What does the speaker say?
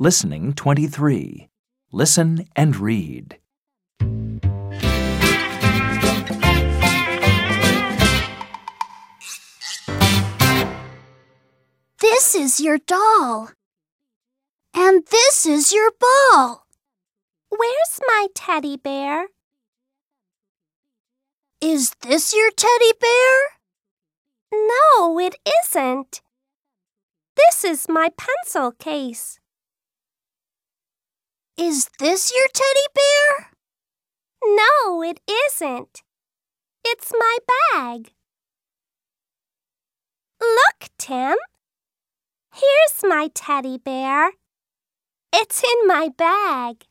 Listening 23. Listen and read. This is your doll. And this is your ball. Where's my teddy bear? Is this your teddy bear? No, it isn't. This is my pencil case. Is this your teddy bear? No, it isn't. It's my bag. Look, Tim. Here's my teddy bear. It's in my bag.